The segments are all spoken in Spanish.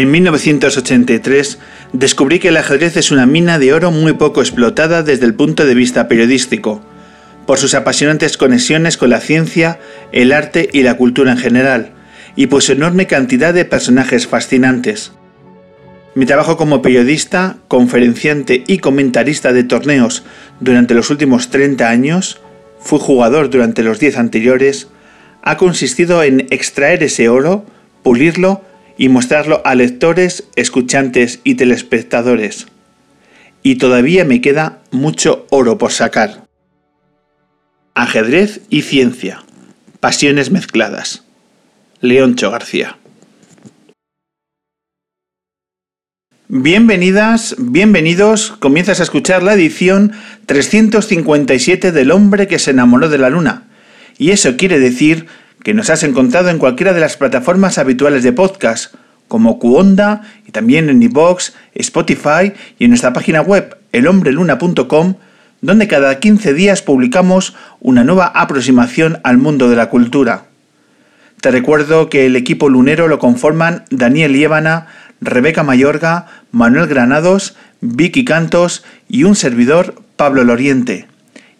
En 1983 descubrí que el ajedrez es una mina de oro muy poco explotada desde el punto de vista periodístico, por sus apasionantes conexiones con la ciencia, el arte y la cultura en general, y por su enorme cantidad de personajes fascinantes. Mi trabajo como periodista, conferenciante y comentarista de torneos durante los últimos 30 años, fui jugador durante los 10 anteriores, ha consistido en extraer ese oro, pulirlo y mostrarlo a lectores, escuchantes y telespectadores. Y todavía me queda mucho oro por sacar. Ajedrez y ciencia. Pasiones mezcladas. Leoncho García. Bienvenidas, bienvenidos. Comienzas a escuchar la edición 357 del hombre que se enamoró de la luna. Y eso quiere decir que nos has encontrado en cualquiera de las plataformas habituales de podcast, como Cuonda y también en iVoox, Spotify y en nuestra página web elhombreluna.com, donde cada 15 días publicamos una nueva aproximación al mundo de la cultura. Te recuerdo que el equipo lunero lo conforman Daniel Liébana, Rebeca Mayorga, Manuel Granados, Vicky Cantos y un servidor, Pablo Loriente,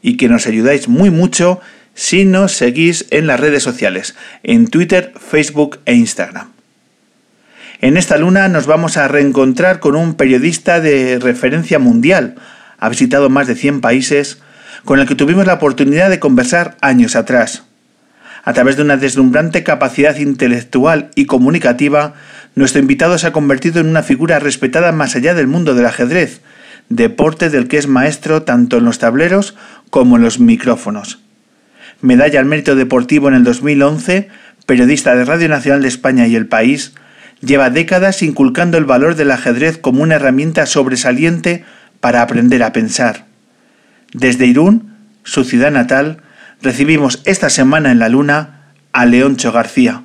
y que nos ayudáis muy mucho si nos seguís en las redes sociales, en Twitter, Facebook e Instagram. En esta luna nos vamos a reencontrar con un periodista de referencia mundial, ha visitado más de 100 países, con el que tuvimos la oportunidad de conversar años atrás. A través de una deslumbrante capacidad intelectual y comunicativa, nuestro invitado se ha convertido en una figura respetada más allá del mundo del ajedrez, deporte del que es maestro tanto en los tableros como en los micrófonos medalla al mérito deportivo en el 2011, periodista de Radio Nacional de España y El País, lleva décadas inculcando el valor del ajedrez como una herramienta sobresaliente para aprender a pensar. Desde Irún, su ciudad natal, recibimos esta semana en la Luna a Leoncho García.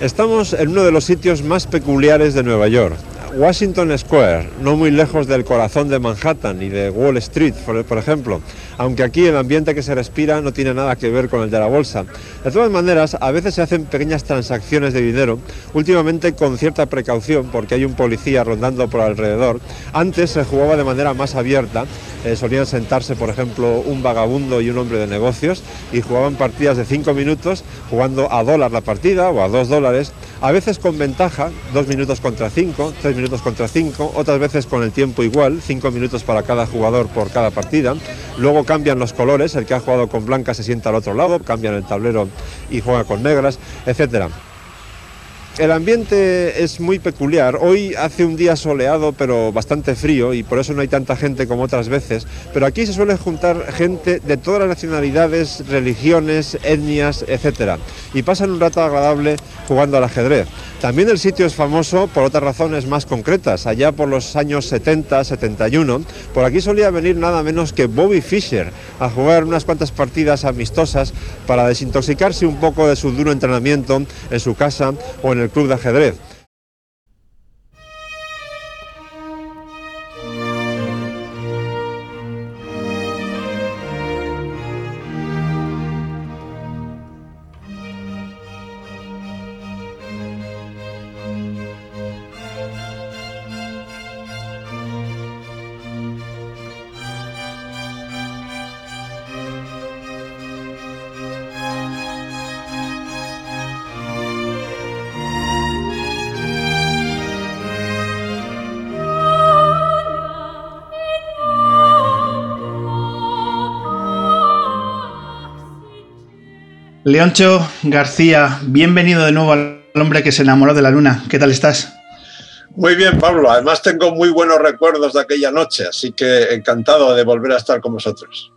Estamos en uno de los sitios más peculiares de Nueva York, Washington Square, no muy lejos del corazón de Manhattan y de Wall Street, por, ejemplo, aunque aquí el ambiente que se respira no tiene nada que ver con el de la bolsa. De todas maneras, a veces se hacen pequeñas transacciones de dinero, últimamente con cierta precaución, porque hay un policía rondando por alrededor. Antes se jugaba de manera más abierta, eh, solían sentarse, por ejemplo, un vagabundo y un hombre de negocios y jugaban partidas de 5 minutos, jugando a dólar la partida o a 2 dólares, a veces con ventaja, 2 minutos contra 5, 3 minutos contra 5, otras veces con el tiempo igual, 5 minutos para cada jugador por cada partida. Luego cambian los colores, el que ha jugado con blanca se sienta al otro lado, cambian el tablero y juega con negras, etcétera. El ambiente es muy peculiar. Hoy hace un día soleado pero bastante frío y por eso no hay tanta gente como otras veces. Pero aquí se suele juntar gente de todas las nacionalidades, religiones, etnias, etc. Y pasan un rato agradable jugando al ajedrez. También el sitio es famoso por otras razones más concretas. Allá por los años 70, 71, por aquí solía venir nada menos que Bobby Fischer a jugar unas cuantas partidas amistosas para desintoxicarse un poco de su duro entrenamiento en su casa o en el club de ajedrez. Leoncho García, bienvenido de nuevo al hombre que se enamoró de la luna. ¿Qué tal estás? Muy bien, Pablo. Además tengo muy buenos recuerdos de aquella noche, así que encantado de volver a estar con vosotros.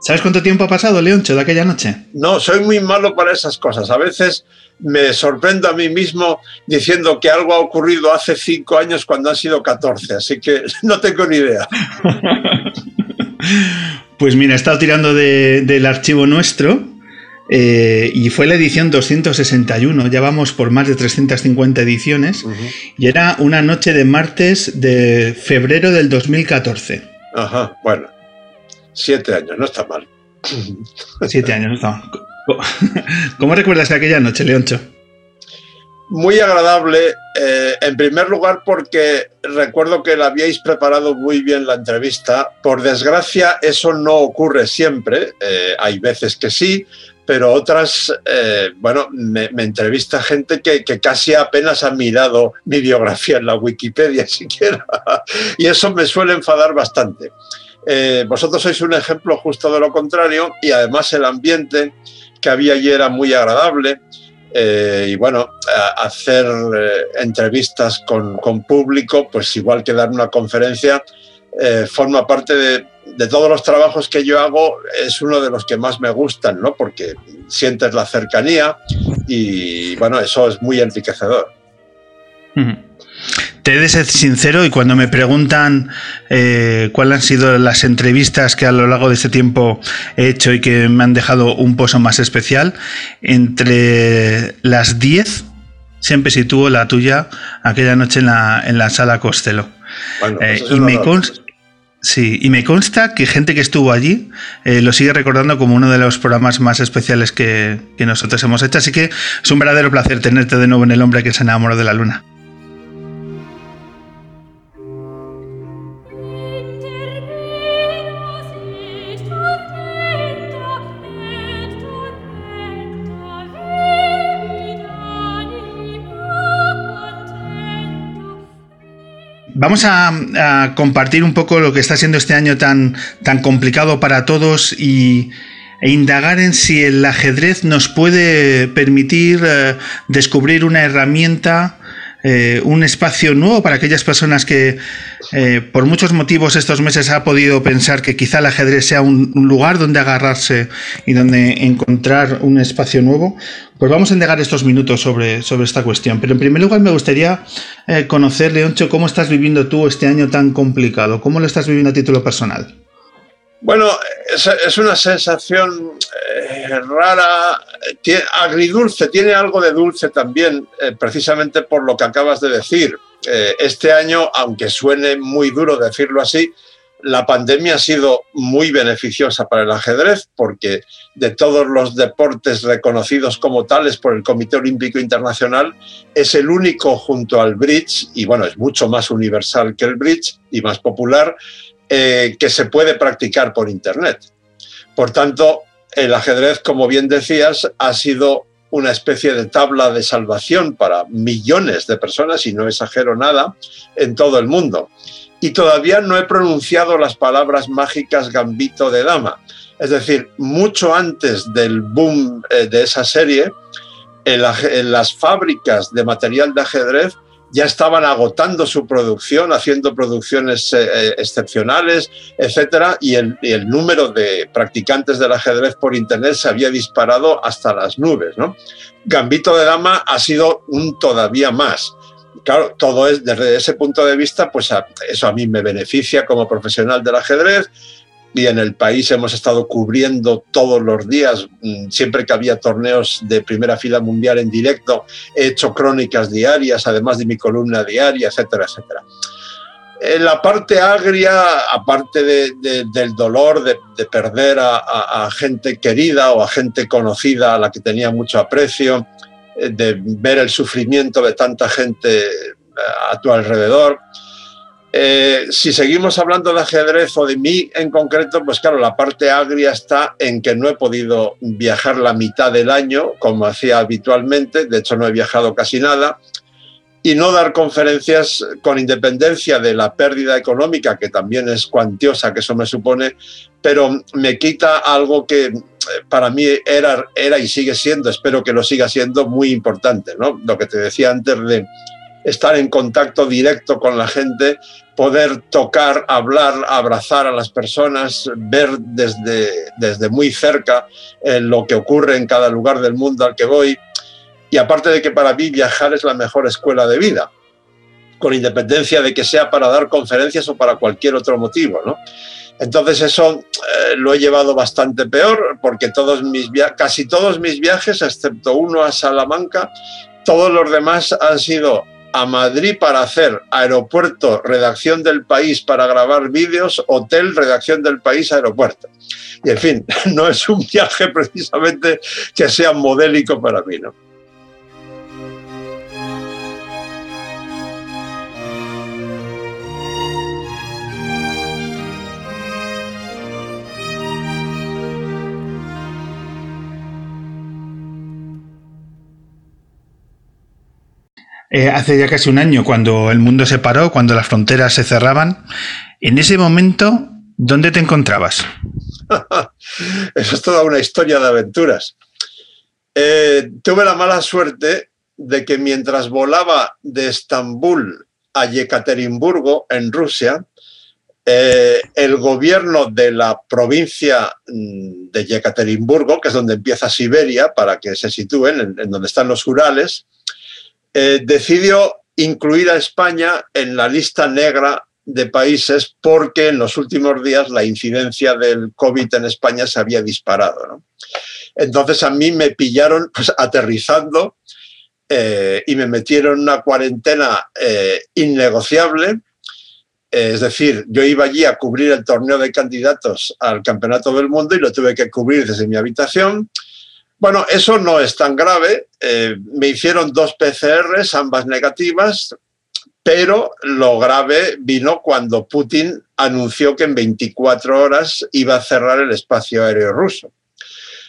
¿Sabes cuánto tiempo ha pasado, Leoncho, de aquella noche? No, soy muy malo para esas cosas. A veces me sorprendo a mí mismo diciendo que algo ha ocurrido hace cinco años cuando han sido 14, así que no tengo ni idea. pues mira, he estado tirando del archivo nuestro eh, y fue la edición 261, ya vamos por más de 350 ediciones, y era una noche de martes de febrero del 2014. Ajá, bueno, siete años, no está mal. Siete años, no está mal. ¿Cómo recuerdas aquella noche, Leoncho? Muy agradable, eh, en primer lugar porque recuerdo que la habíais preparado muy bien la entrevista. Por desgracia, eso no ocurre siempre. Eh, hay veces que sí, pero otras, eh, bueno, me, entrevista gente que, casi apenas ha mirado mi biografía en la Wikipedia siquiera, y eso me suele enfadar bastante. Eh, vosotros sois un ejemplo justo de lo contrario, y además el ambiente que había allí era muy agradable. Eh, y bueno, hacer entrevistas con, con, público, pues igual que dar una conferencia, forma parte de, de todos los trabajos que yo hago, es uno de los que más me gustan, ¿no? Porque sientes la cercanía y, bueno, eso es muy enriquecedor. Te he de ser sincero y cuando me preguntan eh, cuáles han sido las entrevistas que a lo largo de este tiempo he hecho y que me han dejado un pozo más especial, entre las 10 siempre sitúo la tuya aquella noche en la, en la sala Costello. Bueno, pues eh, y me consta Sí, y me consta que gente que estuvo allí eh, lo sigue recordando como uno de los programas más especiales que, que, nosotros hemos hecho, así que es un verdadero placer tenerte de nuevo en El hombre que se enamoró de la luna. Vamos a, compartir un poco lo que está siendo este año tan, tan complicado para todos y, e indagar en si el ajedrez nos puede permitir eh, descubrir una herramienta eh, un espacio nuevo para aquellas personas que eh, por muchos motivos estos meses ha podido pensar que quizá el ajedrez sea un, lugar donde agarrarse y donde encontrar un espacio nuevo, pues vamos a indagar estos minutos sobre, sobre esta cuestión. Pero en primer lugar me gustaría eh, conocer, Leoncho, cómo estás viviendo tú este año tan complicado, cómo lo estás viviendo a título personal. Bueno, es, una sensación eh, rara, agridulce, tiene algo de dulce también, eh, precisamente por lo que acabas de decir. Eh, este año, aunque suene muy duro decirlo así, la pandemia ha sido muy beneficiosa para el ajedrez porque de todos los deportes reconocidos como tales por el Comité Olímpico Internacional es el único junto al bridge, y bueno, es mucho más universal que el bridge y más popular, eh, que se puede practicar por Internet. Por tanto, el ajedrez, como bien decías, ha sido una especie de tabla de salvación para millones de personas, y no exagero nada, en todo el mundo. Y todavía no he pronunciado las palabras mágicas gambito de dama. Es decir, mucho antes del boom eh, de esa serie, las fábricas de material de ajedrez ya estaban agotando su producción, haciendo producciones eh, eh, excepcionales, etcétera, y el, número de practicantes del ajedrez por internet se había disparado hasta las nubes. ¿no? Gambito de Dama ha sido un todavía más. Claro, todo es desde ese punto de vista, pues eso a mí me beneficia como profesional del ajedrez y en el país hemos estado cubriendo todos los días, mm, siempre que había torneos de primera fila mundial en directo, he hecho crónicas diarias, además de mi columna diaria, etcétera, etcétera. En la parte agria, aparte del dolor de, perder a, gente querida o a gente conocida a la que tenía mucho aprecio, eh, de ver el sufrimiento de tanta gente eh, a tu alrededor, eh, si seguimos hablando de ajedrez o de mí en concreto, pues claro, la parte agria está en que no he podido viajar la mitad del año como hacía habitualmente, de hecho no he viajado casi nada, y no dar conferencias con independencia de la pérdida económica, que también es cuantiosa, que eso me supone, pero me quita algo que eh, para mí era, era y sigue siendo, espero que lo siga siendo, muy importante. ¿no? Lo que te decía antes de estar en contacto directo con la gente, poder tocar, hablar, abrazar a las personas, ver desde, desde muy cerca eh, lo que ocurre en cada lugar del mundo al que voy. Y aparte de que para mí viajar es la mejor escuela de vida, con independencia de que sea para dar conferencias o para cualquier otro motivo. ¿no? Entonces eso eh, lo he llevado bastante peor porque todos mis casi todos mis viajes, excepto uno a Salamanca, todos los demás han sido a Madrid para hacer aeropuerto, redacción del país para grabar vídeos, hotel, redacción del país, aeropuerto. Y en fin, no es un viaje precisamente que sea modélico para mí, ¿no? Eh, hace ya casi un año, cuando el mundo se paró, cuando las fronteras se cerraban. En ese momento, ¿dónde te encontrabas? Eso es toda una historia de aventuras. Eh, tuve la mala suerte de que mientras volaba de Estambul a Yekaterinburgo, en Rusia, eh, el gobierno de la provincia mm, de Yekaterinburgo, que es donde empieza Siberia, para que se sitúen, en donde están los Urales, eh, decidió incluir a España en la lista negra de países porque en los últimos días la incidencia del COVID en España se había disparado. Entonces a mí me pillaron pues, aterrizando eh, y me metieron en una cuarentena eh, innegociable. es decir, yo iba allí a cubrir el torneo de candidatos al Campeonato del Mundo y lo tuve que cubrir desde mi habitación. Bueno, eso no es tan grave. Eh, me hicieron dos PCRs, ambas negativas, pero lo grave vino cuando Putin anunció que en 24 horas iba a cerrar el espacio aéreo ruso.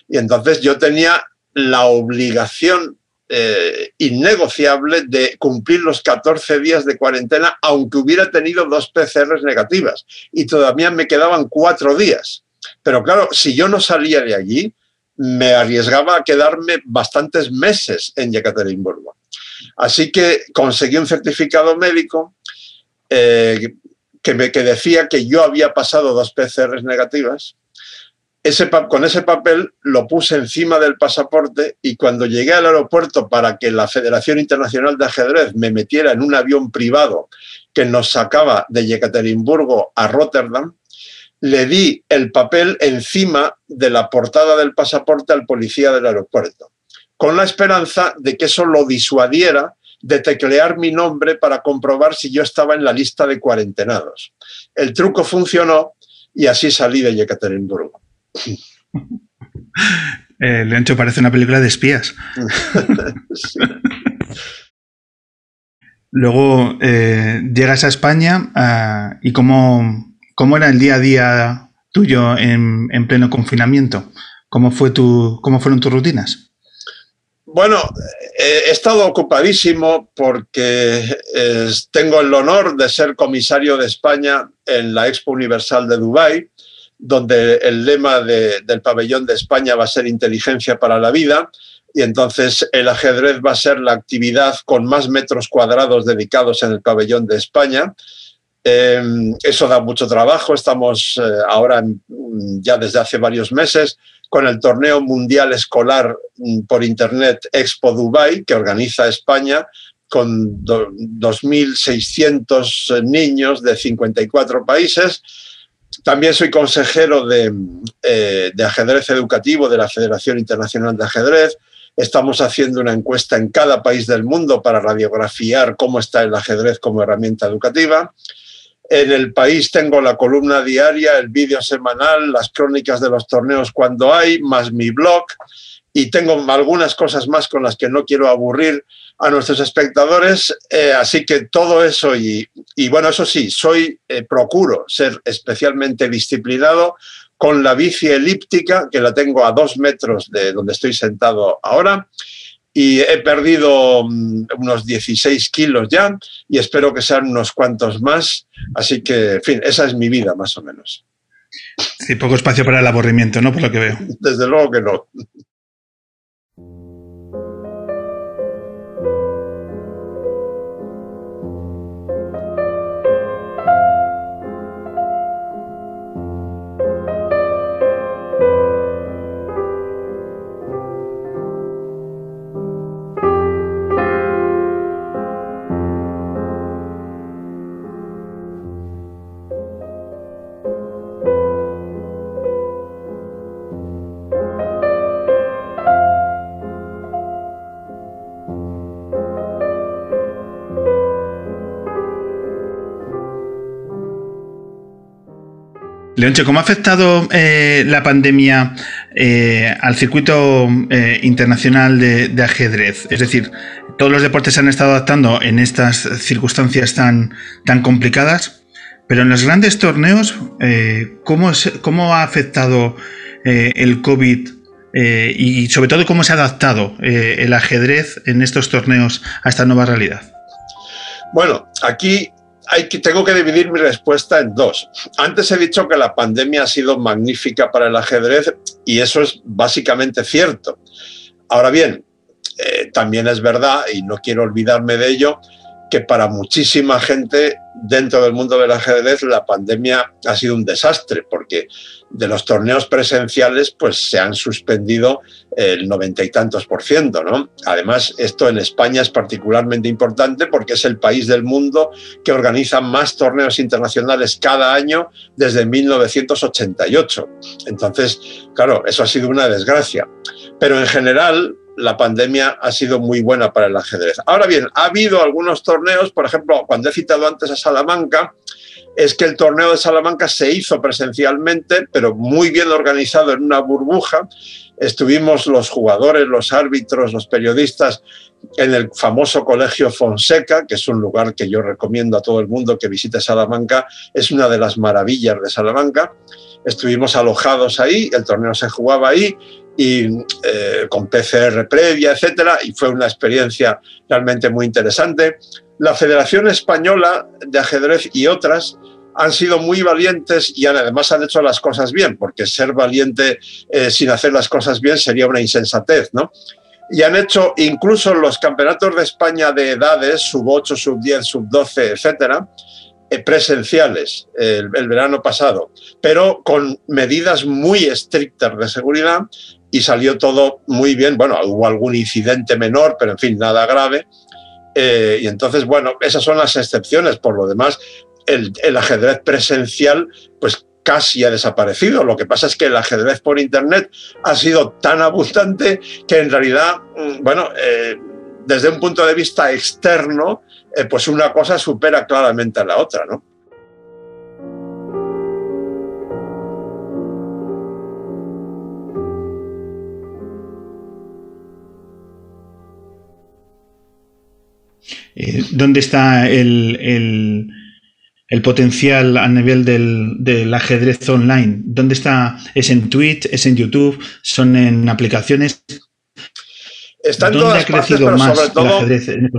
Y entonces yo tenía la obligación eh, innegociable de cumplir los 14 días de cuarentena, aunque hubiera tenido dos PCRs negativas. Y todavía me quedaban cuatro días. Pero claro, si yo no salía de allí, me arriesgaba a quedarme bastantes meses en Yekaterinburgo. Así que conseguí un certificado médico eh, que, me, que decía que yo había pasado dos PCRs negativas. Ese, con ese papel lo puse encima del pasaporte y cuando llegué al aeropuerto para que la Federación Internacional de Ajedrez me metiera en un avión privado que nos sacaba de Yekaterinburgo a Rotterdam, le di el papel encima de la portada del pasaporte al policía del aeropuerto, con la esperanza de que eso lo disuadiera de teclear mi nombre para comprobar si yo estaba en la lista de cuarentenados. El truco funcionó y así salí de Yekaterinburgo. Eh, Leoncho parece una película de espías. Luego eh, llegas a España ah, y cómo, ¿Cómo era el día a día tuyo en, pleno confinamiento? ¿Cómo, fue tu, ¿Cómo fueron tus rutinas? Bueno, he estado ocupadísimo porque tengo el honor de ser comisario de España en la Expo Universal de Dubái, donde el lema del pabellón de España va a ser inteligencia para la vida, y entonces el ajedrez va a ser la actividad con más metros cuadrados dedicados en el pabellón de España. Em, eso da mucho trabajo. Estamos eh, ahora, mm, ya desde hace varios meses, con el torneo mundial escolar mm, por Internet Expo Dubai, que organiza España, con 2.600 eh, niños de 54 países. También soy consejero eh, de ajedrez educativo de la Federación Internacional de Ajedrez. Estamos haciendo una encuesta en cada país del mundo para radiografiar cómo está el ajedrez como herramienta educativa. En el país tengo la columna diaria, el vídeo semanal, las crónicas de los torneos cuando hay, más mi blog y tengo algunas cosas más con las que no quiero aburrir a nuestros espectadores. Eh, así que todo eso y, bueno, eso sí, soy, eh, procuro ser especialmente disciplinado con la bici elíptica, que la tengo a dos metros de donde estoy sentado ahora, y he perdido mm, unos 16 kilos ya y espero que sean unos cuantos más. Así que, en fin, esa es mi vida más o menos. Sí, poco espacio para el aburrimiento, ¿no? Por lo que veo. Desde luego que no. Leonche, ¿cómo ha afectado eh, la pandemia eh, al circuito eh, internacional de, ajedrez? Es decir, todos los deportes se han estado adaptando en estas circunstancias tan, tan complicadas, pero en los grandes torneos, ¿cómo, ¿cómo, ha afectado el COVID y sobre todo cómo se ha adaptado el ajedrez en estos torneos a esta nueva realidad? Bueno, aquí tengo que dividir mi respuesta en dos. Antes he dicho que la pandemia ha sido magnífica para el ajedrez y eso es básicamente cierto. Ahora bien, eh, también es verdad, y no quiero olvidarme de ello, que para muchísima gente dentro del mundo del ajedrez la pandemia ha sido un desastre, porque de los torneos presenciales pues se han suspendido el noventa y tantos por ciento. ¿no? Además, esto en España es particularmente importante porque es el país del mundo que organiza más torneos internacionales cada año desde 1988. Entonces, claro, eso ha sido una desgracia. Pero en general, la pandemia ha sido muy buena para el ajedrez. Ahora bien, ha habido algunos torneos, por ejemplo, cuando he citado antes a Salamanca, es que el torneo de Salamanca se hizo presencialmente, pero muy bien organizado en una burbuja. Estuvimos los jugadores, los árbitros, los periodistas en el famoso Colegio Fonseca, que es un lugar que yo recomiendo a todo el mundo que visite Salamanca. Es una de las maravillas de Salamanca. Estuvimos alojados ahí, el torneo se jugaba ahí y eh, con PCR previa, etcétera, y fue una experiencia realmente muy interesante. La Federación Española de Ajedrez y otras han sido muy valientes y además han hecho las cosas bien, porque ser valiente eh, sin hacer las cosas bien sería una insensatez, ¿no? Y han hecho incluso los campeonatos de España de edades, sub 8, sub 10, sub 12, etcétera, eh, presenciales el, el, verano pasado, pero con medidas muy estrictas de seguridad y salió todo muy bien. Bueno, hubo algún incidente menor, pero en fin, nada grave. Eh, y entonces, bueno, esas son las excepciones. Por lo demás, el, ajedrez presencial, pues casi ha desaparecido. Lo que pasa es que el ajedrez por Internet ha sido tan abundante que en realidad, mm, bueno, eh, desde un punto de vista externo, eh, pues una cosa supera claramente a la otra, ¿no? Eh, ¿Dónde está el, potencial a nivel del, ajedrez online? ¿Dónde está? ¿Es en Twitch? ¿Es en YouTube? ¿Son en aplicaciones? Está en ¿Dónde ha crecido más sobre todo, el ajedrez en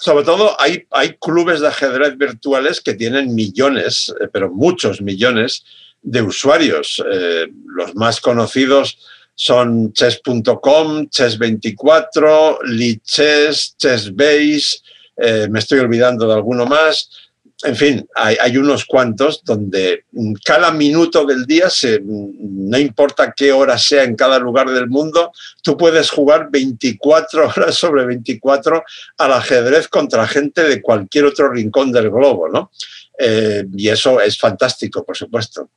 Sobre todo hay, hay clubes de ajedrez virtuales que tienen millones, eh, pero muchos millones de usuarios. Eh, los más conocidos son chess.com, chess24, Lichess, Chessbase, eh, me estoy olvidando de alguno más. En fin, hay, unos cuantos donde cada minuto del día, se, no importa qué hora sea en cada lugar del mundo, tú puedes jugar 24 horas sobre 24 al ajedrez contra gente de cualquier otro rincón del globo, ¿no? Eh, y eso es fantástico, por supuesto.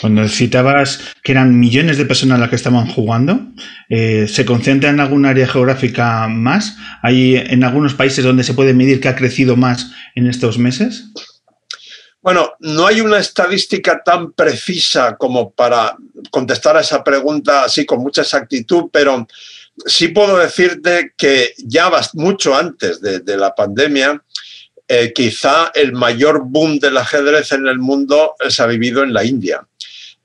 Cuando citabas que eran millones de personas las que estaban jugando, eh, ¿se concentra en algún área geográfica más? ¿Hay en algunos países donde se puede medir que ha crecido más en estos meses? Bueno, no hay una estadística tan precisa como para contestar a esa pregunta así con mucha exactitud, pero sí puedo decirte que ya mucho antes de la pandemia, eh, quizá el mayor boom del ajedrez en el mundo se ha vivido en la India.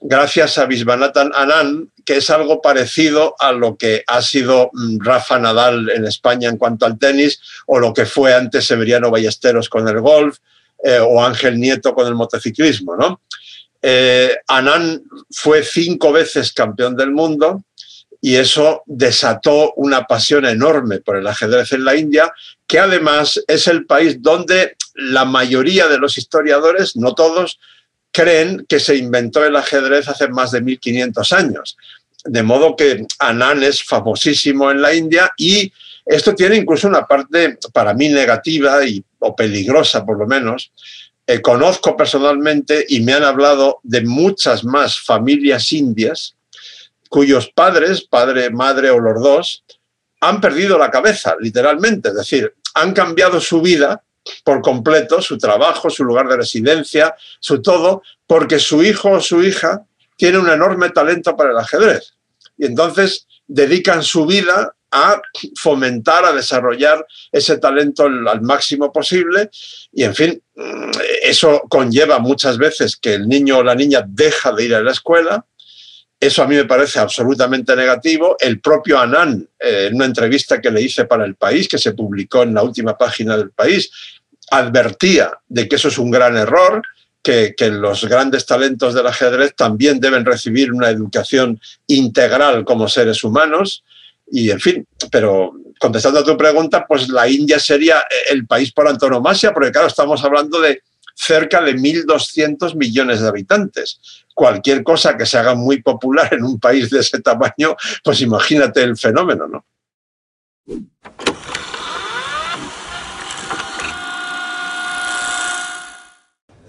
gracias a Visvanathan Anand, que es algo parecido a lo que ha sido mm, Rafa Nadal en España en cuanto al tenis, o lo que fue antes Severiano Ballesteros con el golf, eh, o Ángel Nieto con el motociclismo. ¿no? Eh, Anand fue cinco veces campeón del mundo y eso desató una pasión enorme por el ajedrez en la India, que además es el país donde la mayoría de los historiadores, no todos, creen que se inventó el ajedrez hace más de 1500 años. De modo que Anand es famosísimo en la India y esto tiene incluso una parte para mí negativa y, o peligrosa por lo menos. Eh, conozco personalmente y me han hablado de muchas más familias indias cuyos padres, padre, madre o los dos, han perdido la cabeza, literalmente. Es decir, han cambiado su vida por completo, su trabajo, su lugar de residencia, su todo, porque su hijo o su hija tiene un enorme talento para el ajedrez. Y entonces dedican su vida a fomentar, a desarrollar ese talento al máximo posible. Y en fin, eso conlleva muchas veces que el niño o la niña deja de ir a la escuela. Eso a mí me parece absolutamente negativo. El propio Anán, eh, en una entrevista que le hice para El País, que se publicó en la última página del País, advertía de que eso es un gran error, que, los grandes talentos del ajedrez también deben recibir una educación integral como seres humanos. Y en fin, pero contestando a tu pregunta, pues la India sería el país por antonomasia, porque claro, estamos hablando de cerca de 1.200 millones de habitantes. Cualquier cosa que se haga muy popular en un país de ese tamaño, pues imagínate el fenómeno, ¿no?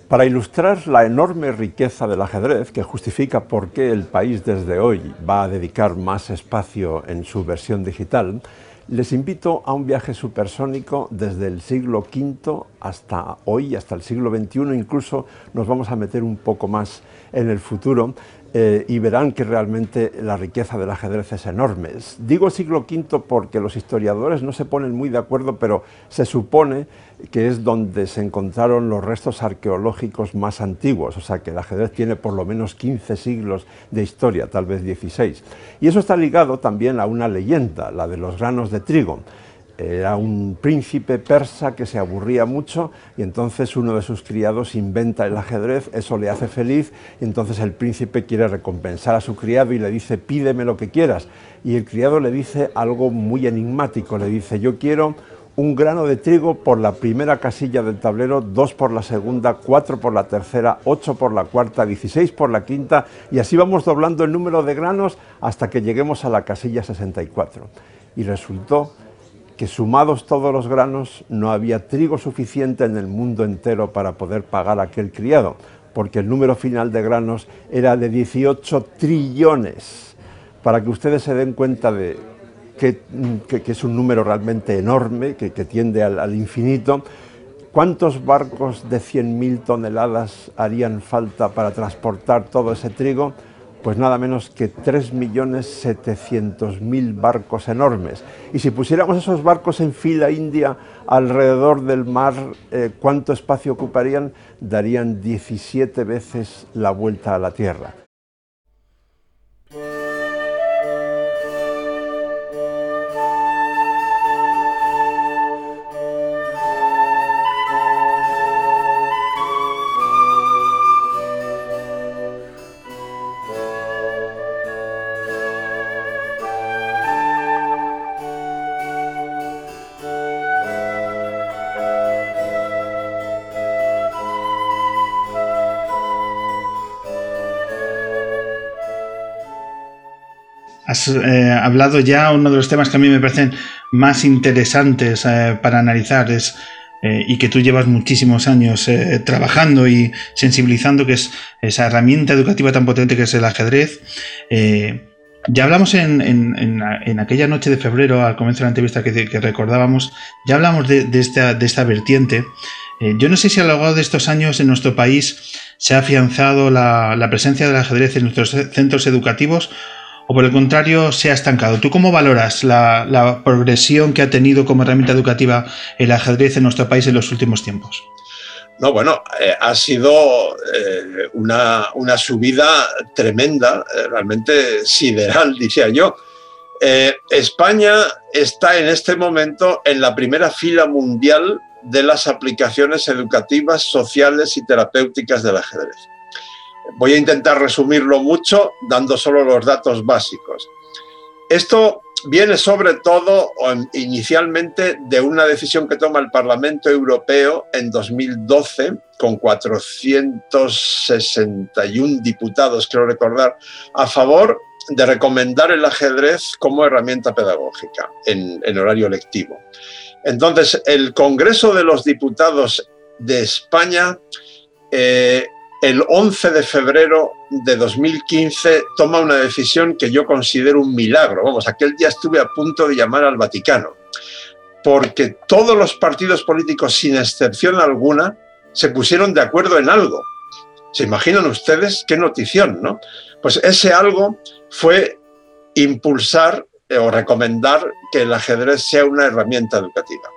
Para ilustrar la enorme riqueza del ajedrez, que justifica por qué el país desde hoy va a dedicar más espacio en su versión digital, les invito a un viaje supersónico desde el siglo V hasta hoy, hasta el siglo XXI, incluso nos vamos a meter un poco más en el futuro eh, y verán que realmente la riqueza del ajedrez es enorme. Digo siglo V porque los historiadores no se ponen muy de acuerdo, pero se supone que es donde se encontraron los restos arqueológicos más antiguos, o sea que el ajedrez tiene por lo menos 15 siglos de historia, tal vez 16. Y eso está ligado también a una leyenda, la de los granos de trigo. Era un príncipe persa que se aburría mucho y entonces uno de sus criados inventa el ajedrez, eso le hace feliz y entonces el príncipe quiere recompensar a su criado y le dice pídeme lo que quieras. Y el criado le dice algo muy enigmático, le dice yo quiero un grano de trigo por la primera casilla del tablero, dos por la segunda, cuatro por la tercera, ocho por la cuarta, dieciséis por la quinta y así vamos doblando el número de granos hasta que lleguemos a la casilla 64. Y resultó que sumados todos los granos no había trigo suficiente en el mundo entero para poder pagar aquel criado, porque el número final de granos era de 18 trillones. Para que ustedes se den cuenta de que, es un número realmente enorme, que, tiende al, al infinito, ¿Cuántos barcos de 100.000 toneladas harían falta para transportar todo ese trigo? Pues nada menos que 3.700.000 barcos enormes. Y si pusiéramos esos barcos en fila india alrededor del mar, eh, ¿cuánto espacio ocuparían? Darían 17 veces la vuelta a la Tierra. Has eh, hablado ya, uno de los temas que a mí me parecen más interesantes eh, para analizar es, eh, y que tú llevas muchísimos años trabajando y sensibilizando, que es esa herramienta educativa tan potente que es el ajedrez. ya hablamos en, aquella noche de febrero, al comienzo de la entrevista que, recordábamos, ya hablamos de, esta, vertiente. yo no sé si a lo largo de estos años en nuestro país se ha afianzado la presencia del ajedrez en nuestros centros educativos o por el contrario se ha estancado. ¿Tú cómo valoras la, progresión que ha tenido como herramienta educativa el ajedrez en nuestro país en los últimos tiempos? No, bueno, eh, ha sido eh, una, subida tremenda, eh, realmente sideral, diría yo. España está en este momento en la primera fila mundial de las aplicaciones educativas, sociales y terapéuticas del ajedrez. Voy a intentar resumirlo mucho dando solo los datos básicos. Esto viene sobre todo inicialmente de una decisión que toma el Parlamento Europeo en 2012 con 461 diputados, creo recordar, a favor de recomendar el ajedrez como herramienta pedagógica en, horario lectivo. Entonces, el Congreso de los Diputados de España eh, el 11 de febrero de 2015 toma una decisión que yo considero un milagro. Vamos, aquel día estuve a punto de llamar al Vaticano, porque todos los partidos políticos, sin excepción alguna, se pusieron de acuerdo en algo. ¿Se imaginan ustedes qué notición, no? Pues ese algo fue impulsar eh, o recomendar que el ajedrez sea una herramienta educativa.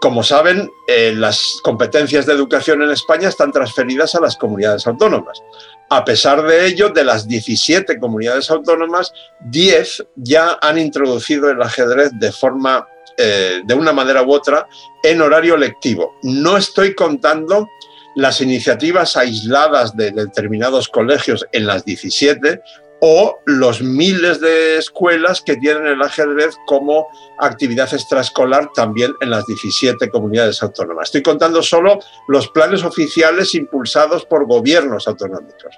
Como saben, eh, las competencias de educación en España están transferidas a las comunidades autónomas. A pesar de ello, de las 17 comunidades autónomas, 10 ya han introducido el ajedrez de forma, eh, de una manera u otra, en horario lectivo. No estoy contando las iniciativas aisladas de determinados colegios en las 17, o los miles de escuelas que tienen el ajedrez como actividad extraescolar también en las 17 comunidades autónomas. Estoy contando solo los planes oficiales impulsados por gobiernos autonómicos.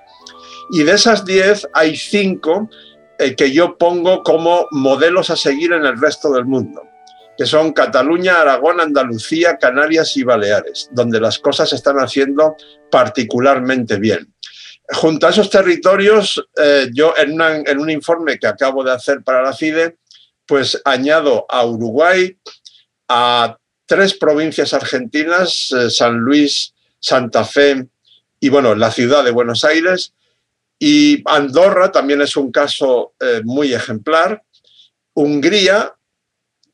Y de esas 10 hay 5 eh, que yo pongo como modelos a seguir en el resto del mundo, que son Cataluña, Aragón, Andalucía, Canarias y Baleares, donde las cosas se están haciendo particularmente bien junto a esos territorios, eh, yo en, un informe que acabo de hacer para la FIDE, pues añado a Uruguay, a tres provincias argentinas, eh, San Luis, Santa Fe y bueno, la ciudad de Buenos Aires. Y Andorra también es un caso eh, muy ejemplar. Hungría,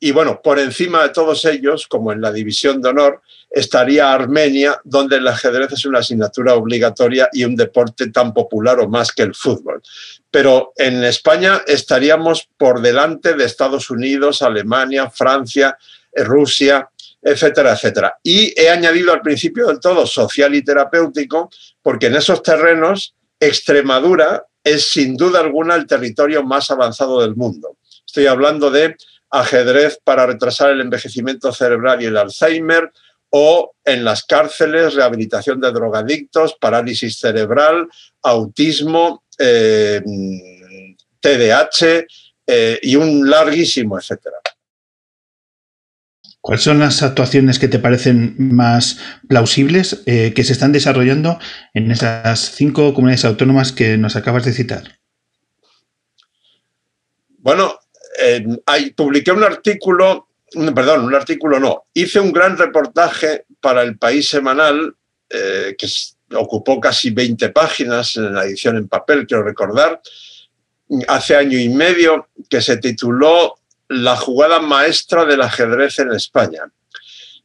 y bueno, por encima de todos ellos, como en la división de honor, estaría Armenia, donde el ajedrez es una asignatura obligatoria y un deporte tan popular o más que el fútbol. Pero en España estaríamos por delante de Estados Unidos, Alemania, Francia, eh, Rusia, etcétera, etcétera. Y he añadido al principio del todo social y terapéutico, porque en esos terrenos Extremadura es sin duda alguna el territorio más avanzado del mundo. Estoy hablando de ajedrez para retrasar el envejecimiento cerebral y el Alzheimer, o en las cárceles, rehabilitación de drogadictos, parálisis cerebral, autismo, TDAH eh, eh, y un larguísimo etcétera. ¿Cuáles son las actuaciones que te parecen más plausibles eh, que se están desarrollando en esas cinco comunidades autónomas que nos acabas de citar? Bueno, publiqué un artículo, perdón, un artículo no, hice un gran reportaje para el País Semanal eh, que ocupó casi 20 páginas en la edición en papel, quiero recordar, hace año y medio, que se tituló La jugada maestra del ajedrez en España.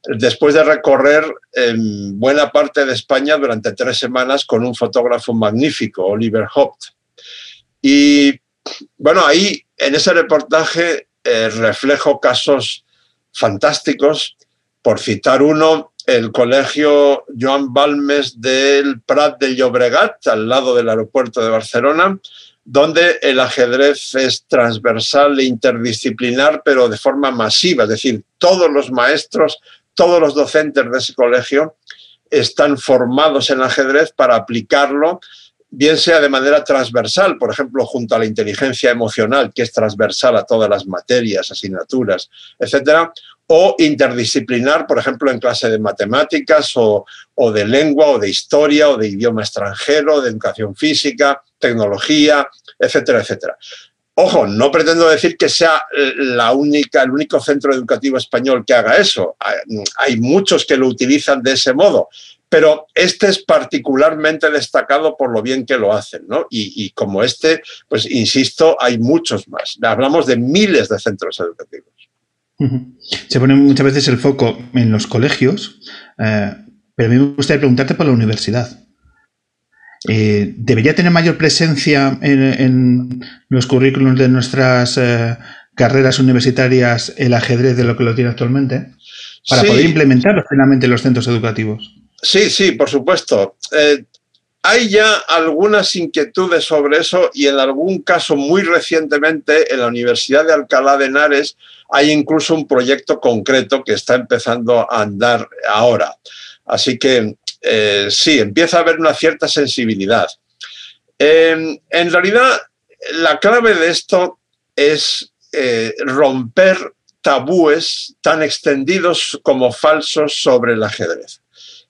Después de recorrer en buena parte de España durante tres semanas con un fotógrafo magnífico, Oliver Hopt. Y bueno, ahí en ese reportaje eh, reflejo casos fantásticos. Por citar uno, el colegio Joan Balmes del Prat de Llobregat, al lado del aeropuerto de Barcelona, donde el ajedrez es transversal e interdisciplinar, pero de forma masiva. Es decir, todos los maestros, todos los docentes de ese colegio están formados en ajedrez para aplicarlo bien sea de manera transversal, por ejemplo, junto a la inteligencia emocional, que es transversal a todas las materias, asignaturas, etcétera, o interdisciplinar, por ejemplo, en clase de matemáticas o, de lengua o de historia o de idioma extranjero, de educación física, tecnología, etcétera, etcétera. Ojo, no pretendo decir que sea la única, el único centro educativo español que haga eso. Hay muchos que lo utilizan de ese modo, pero este es particularmente destacado por lo bien que lo hacen, ¿no? Y, como este, pues insisto, hay muchos más. Hablamos de miles de centros educativos. Se pone muchas veces el foco en los colegios, eh, Pero a mí me gustaría preguntarte por la universidad. Eh, ¿Debería tener mayor presencia en, los currículums de nuestras eh, carreras universitarias el ajedrez de lo que lo tiene actualmente? Para poder implementarlo finalmente en los centros educativos. Sí, sí, por supuesto. Eh, hay ya algunas inquietudes sobre eso y en algún caso muy recientemente en la Universidad de Alcalá de Henares hay incluso un proyecto concreto que está empezando a andar ahora. Así que eh, sí, empieza a haber una cierta sensibilidad. En realidad, la clave de esto es eh, romper tabúes tan extendidos como falsos sobre el ajedrez.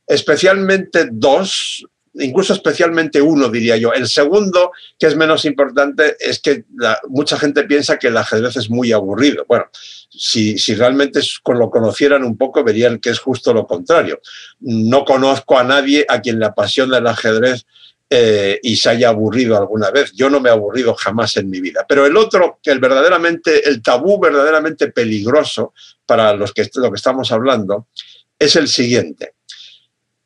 Especialmente dos, incluso especialmente uno, diría yo. El segundo, que es menos importante, es que mucha gente piensa que el ajedrez es muy aburrido. Bueno, si, si realmente lo conocieran un poco, verían que es justo lo contrario. No conozco a nadie a quien le apasiona el ajedrez eh, y se haya aburrido alguna vez. Yo no me he aburrido jamás en mi vida. Pero el otro, el verdaderamente, el tabú verdaderamente peligroso para los que, lo que estamos hablando, es el siguiente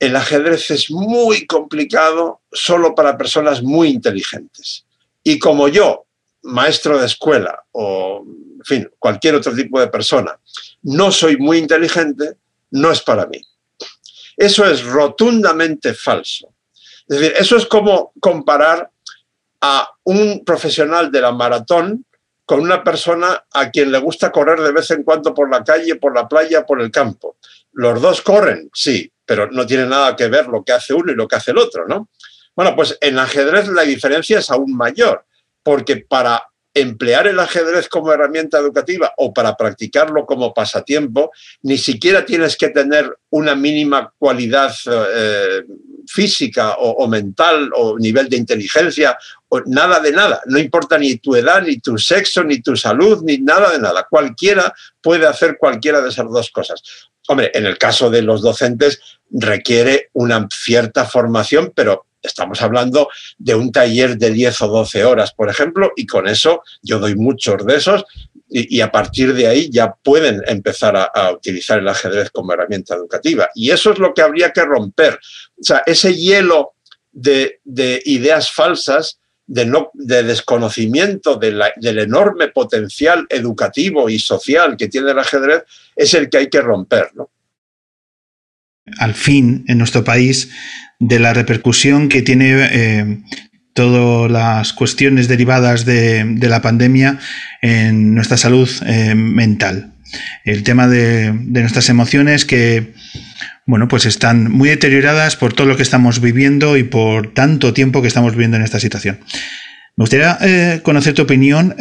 el ajedrez es muy complicado solo para personas muy inteligentes. Y como yo, maestro de escuela o, en fin, cualquier otro tipo de persona, no soy muy inteligente, no es para mí. Eso es rotundamente falso. Es decir, eso es como comparar a un profesional de la maratón con una persona a quien le gusta correr de vez en cuando por la calle, por la playa, por el campo. Los dos corren, sí, pero no tiene nada que ver lo que hace uno y lo que hace el otro, ¿no? Bueno, pues en ajedrez la diferencia es aún mayor, porque para emplear el ajedrez como herramienta educativa o para practicarlo como pasatiempo, ni siquiera tienes que tener una mínima cualidad eh, física o, mental o nivel de inteligencia, o nada de nada. No importa ni tu edad, ni tu sexo, ni tu salud, ni nada de nada. Cualquiera puede hacer cualquiera de esas dos cosas. Hombre, en el caso de los docentes requiere una cierta formación, pero estamos hablando de un taller de 10 o 12 horas, por ejemplo, y con eso yo doy muchos de esos y, a partir de ahí ya pueden empezar a, utilizar el ajedrez como herramienta educativa. Y eso es lo que habría que romper. O sea, ese hielo de, ideas falsas, de, no, de desconocimiento del enorme potencial educativo y social que tiene el ajedrez, es el que hay que romper. Al fin, en nuestro país, de la repercusión que tiene eh, todas las cuestiones derivadas de, la pandemia en nuestra salud eh, mental. El tema de, nuestras emociones que, bueno, pues están muy deterioradas por todo lo que estamos viviendo y por tanto tiempo que estamos viviendo en esta situación. Me gustaría eh, conocer tu opinión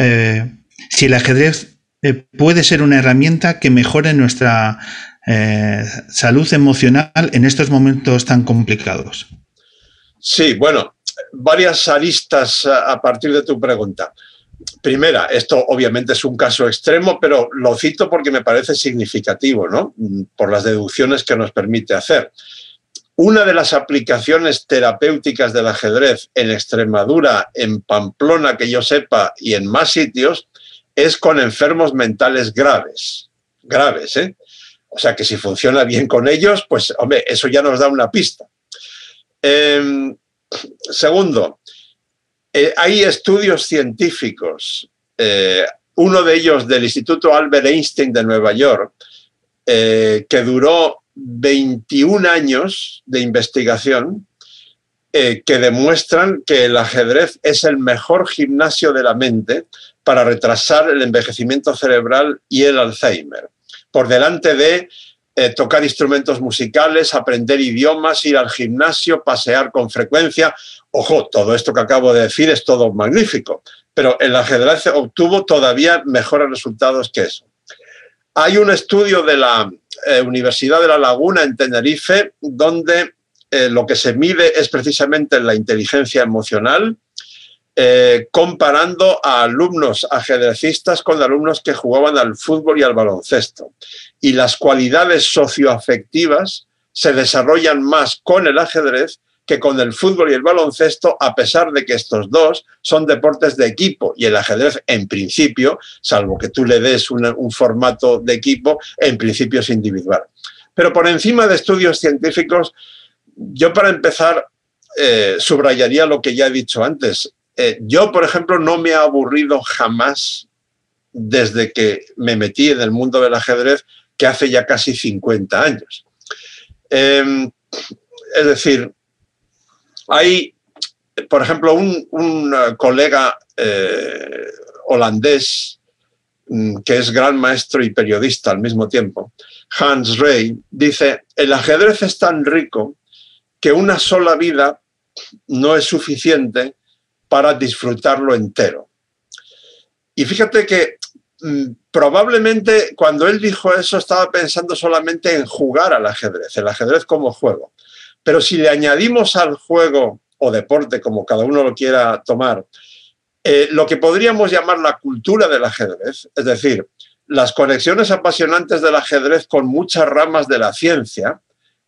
si el ajedrez puede ser una herramienta que mejore nuestra eh, salud emocional en estos momentos tan complicados? Sí, bueno, varias aristas a partir de tu pregunta. Primera, esto obviamente es un caso extremo, pero lo cito porque me parece significativo, ¿no? Por las deducciones que nos permite hacer. Una de las aplicaciones terapéuticas del ajedrez en Extremadura, en Pamplona, que yo sepa, y en más sitios, es con enfermos mentales graves. Graves, ¿eh? O sea que si funciona bien con ellos, pues hombre, eso ya nos da una pista. Em, segundo, eh, hay estudios científicos, eh, uno de ellos del Instituto Albert Einstein de Nueva York, eh, que duró 21 años de investigación, que demuestran que el ajedrez es el mejor gimnasio de la mente para retrasar el envejecimiento cerebral y el Alzheimer. Por delante de eh, tocar instrumentos musicales, aprender idiomas, ir al gimnasio, pasear con frecuencia. Ojo, todo esto que acabo de decir es todo magnífico, pero el ajedrez obtuvo todavía mejores resultados que eso. Hay un estudio de la eh, Universidad de La Laguna en Tenerife donde eh, lo que se mide es precisamente la inteligencia emocional, eh, comparando a alumnos ajedrecistas con alumnos que jugaban al fútbol y al baloncesto. Y las cualidades socioafectivas se desarrollan más con el ajedrez que con el fútbol y el baloncesto, a pesar de que estos dos son deportes de equipo y el ajedrez en principio, salvo que tú le des un formato de equipo, en principio es individual. Pero por encima de estudios científicos, yo para empezar eh, subrayaría lo que ya he dicho antes. Eh, yo, por ejemplo, no me he aburrido jamás desde que me metí en el mundo del ajedrez, que hace ya casi 50 años. Em, es decir, hay, por ejemplo, un, colega eh, holandés mm, que es gran maestro y periodista al mismo tiempo, Hans Rey, dice, el ajedrez es tan rico que una sola vida no es suficiente para disfrutarlo entero. Y fíjate que mm, probablemente cuando él dijo eso estaba pensando solamente en jugar al ajedrez, el ajedrez como juego. Pero si le añadimos al juego o deporte, como cada uno lo quiera tomar, eh, lo que podríamos llamar la cultura del ajedrez, es decir, las conexiones apasionantes del ajedrez con muchas ramas de la ciencia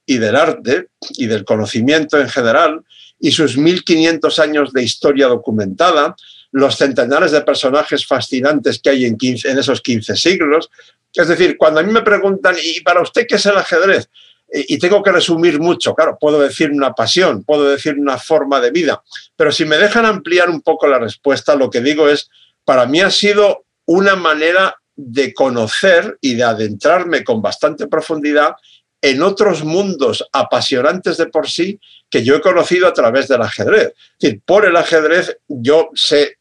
y del arte y del conocimiento en general, y sus 1500 años de historia documentada, los centenares de personajes fascinantes que hay en, esos 15 siglos. Es decir, cuando a mí me preguntan, ¿y para usted qué es el ajedrez? y tengo que resumir mucho, claro, puedo decir una pasión, puedo decir una forma de vida, pero si me dejan ampliar un poco la respuesta, lo que digo es, para mí ha sido una manera de conocer y de adentrarme con bastante profundidad en otros mundos apasionantes de por sí que yo he conocido a través del ajedrez. Por el ajedrez yo sé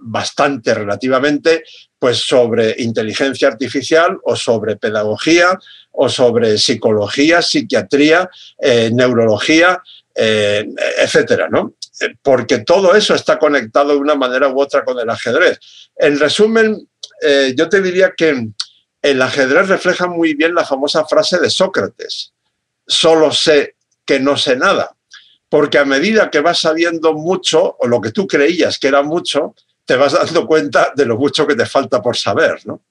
bastante relativamente pues sobre inteligencia artificial o sobre pedagogía o sobre psicología, psiquiatría, eh, neurología, eh, etcétera, ¿no? Porque todo eso está conectado de una manera u otra con el ajedrez. En resumen, eh, yo te diría que el ajedrez refleja muy bien la famosa frase de Sócrates, solo sé que no sé nada, porque a medida que vas sabiendo mucho, o lo que tú creías que era mucho, te vas dando cuenta de lo mucho que te falta por saber, ¿no?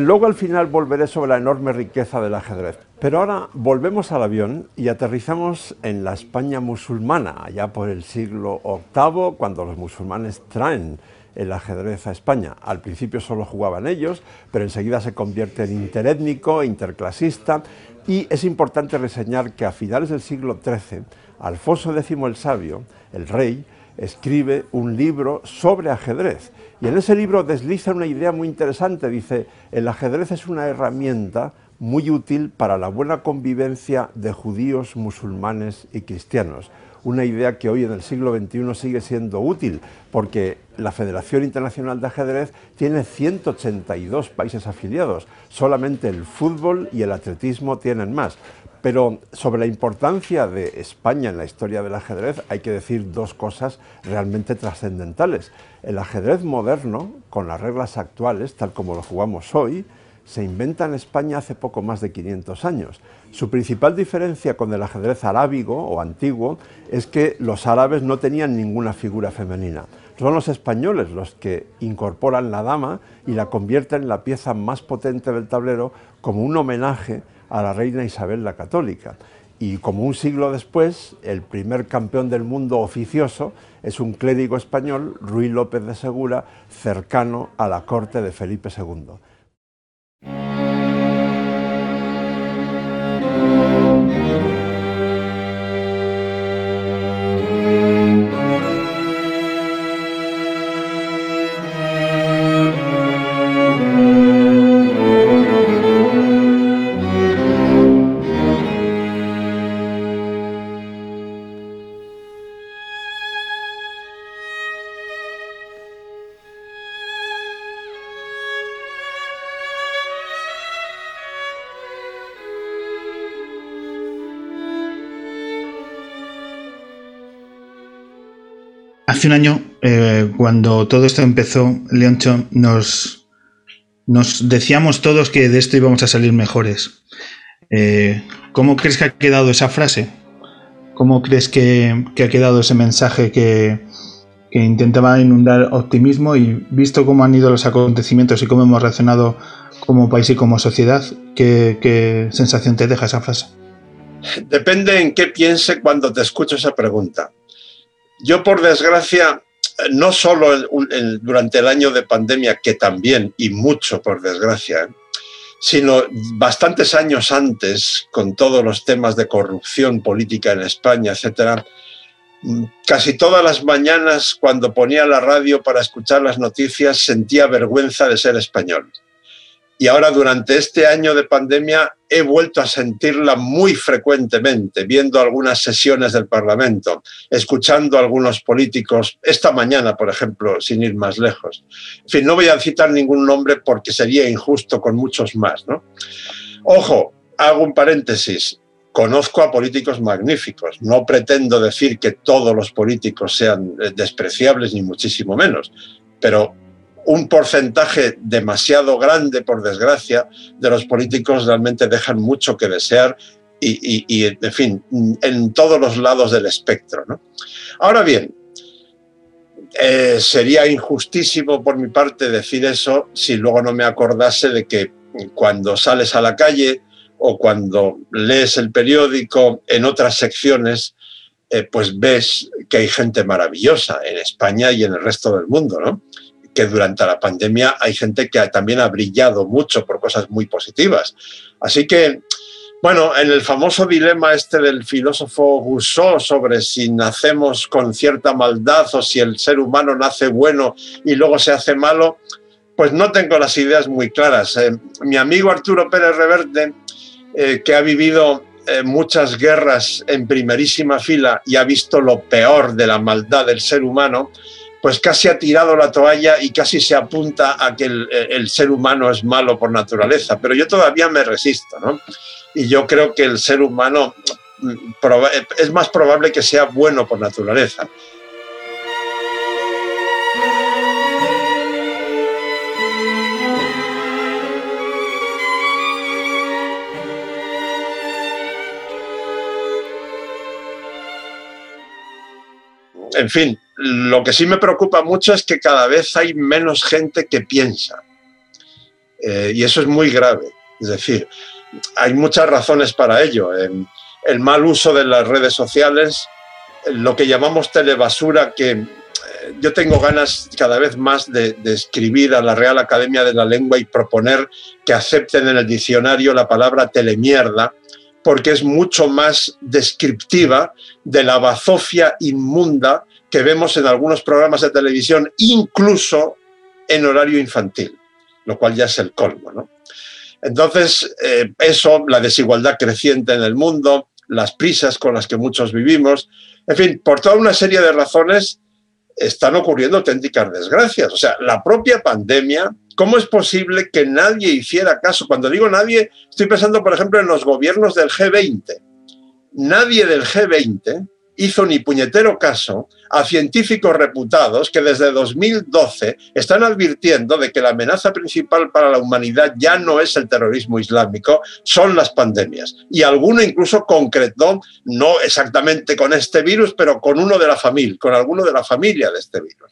Luego al final volveré sobre la enorme riqueza del ajedrez. Pero ahora volvemos al avión y aterrizamos en la España musulmana, allá por el siglo VIII, cuando los musulmanes traen el ajedrez a España. Al principio solo jugaban ellos, pero enseguida se convierte en interétnico, interclasista y es importante reseñar que a finales del siglo XIII, Alfonso X el Sabio, el rey, escribe un libro sobre ajedrez. Y en ese libro desliza una idea muy interesante. Dice, el ajedrez es una herramienta muy útil para la buena convivencia de judíos, musulmanes y cristianos una idea que hoy en el siglo XXI sigue siendo útil, porque la Federación Internacional de Ajedrez tiene 182 países afiliados, solamente el fútbol y el atletismo tienen más. Pero sobre la importancia de España en la historia del ajedrez hay que decir dos cosas realmente trascendentales. El ajedrez moderno, con las reglas actuales, tal como lo jugamos hoy, se inventa en España hace poco más de 500 años. Su principal diferencia con el ajedrez arábigo o antiguo es que los árabes no tenían ninguna figura femenina. Son los españoles los que incorporan la dama y la convierten en la pieza más potente del tablero como un homenaje a la reina Isabel la Católica. Y como un siglo después, el primer campeón del mundo oficioso es un clérigo español, Ruy López de Segura, cercano a la corte de Felipe II. Hace un año, eh, cuando todo esto empezó, Leoncho, nos, decíamos todos que de esto íbamos a salir mejores. Eh, ¿Cómo crees que ha quedado esa frase? ¿Cómo crees que, ha quedado ese mensaje que, intentaba inundar optimismo y visto cómo han ido los acontecimientos y cómo hemos reaccionado como país y como sociedad, ¿qué, qué sensación te deja esa frase? Depende en qué piense cuando te escucho esa pregunta. Yo, por desgracia, no solo durante el año de pandemia, que también, y mucho por desgracia, sino bastantes años antes, con todos los temas de corrupción política en España, etcétera, casi todas las mañanas cuando ponía la radio para escuchar las noticias sentía vergüenza de ser español y ahora durante este año de pandemia he vuelto a sentirla muy frecuentemente, viendo algunas sesiones del Parlamento, escuchando a algunos políticos, esta mañana, por ejemplo, sin ir más lejos. En fin, no voy a citar ningún nombre porque sería injusto con muchos más. ¿no? Ojo, hago un paréntesis. Conozco a políticos magníficos. No pretendo decir que todos los políticos sean eh, despreciables, ni muchísimo menos, pero un porcentaje demasiado grande, por desgracia, de los políticos realmente dejan mucho que desear y, en fin, en todos los lados del espectro. Ahora bien, eh, sería injustísimo por mi parte decir eso si luego no me acordase de que cuando sales a la calle o cuando lees el periódico en otras secciones, eh, pues ves que hay gente maravillosa en España y en el resto del mundo, ¿no? Que durante la pandemia hay gente que también ha brillado mucho por cosas muy positivas. Así que, bueno, en el famoso dilema este del filósofo Rousseau sobre si nacemos con cierta maldad o si el ser humano nace bueno y luego se hace malo, pues no tengo las ideas muy claras. Eh, mi amigo Arturo Pérez Reverte, eh, que ha vivido eh, muchas guerras en primerísima fila y ha visto lo peor de la maldad del ser humano, pues casi ha tirado la toalla y casi se apunta a que el, ser humano es malo por naturaleza, pero yo todavía me resisto, ¿no? Y yo creo que el ser humano mm, es más probable que sea bueno por naturaleza. En fin, lo que sí me preocupa mucho es que cada vez hay menos gente que piensa. Eh, y eso es muy grave. Es decir, hay muchas razones para ello. el mal uso de las redes sociales, lo que llamamos telebasura, que eh, yo tengo ganas cada vez más de, de, escribir a la Real Academia de la Lengua y proponer que acepten en el diccionario la palabra telemierda, porque es mucho más descriptiva de la bazofia inmunda que vemos en algunos programas de televisión, incluso en horario infantil, lo cual ya es el colmo. ¿no? Entonces, eh, eso, la desigualdad creciente en el mundo, las prisas con las que muchos vivimos, en fin, por toda una serie de razones están ocurriendo auténticas desgracias. O sea, la propia pandemia, ¿cómo es posible que nadie hiciera caso? Cuando digo nadie, estoy pensando, por ejemplo, en los gobiernos del G20. Nadie del G20 hizo ni puñetero caso a científicos reputados que desde 2012 están advirtiendo de que la amenaza principal para la humanidad ya no es el terrorismo islámico, son las pandemias. Y alguno incluso concretó, no exactamente con este virus, pero con uno de la familia, con alguno de la familia de este virus.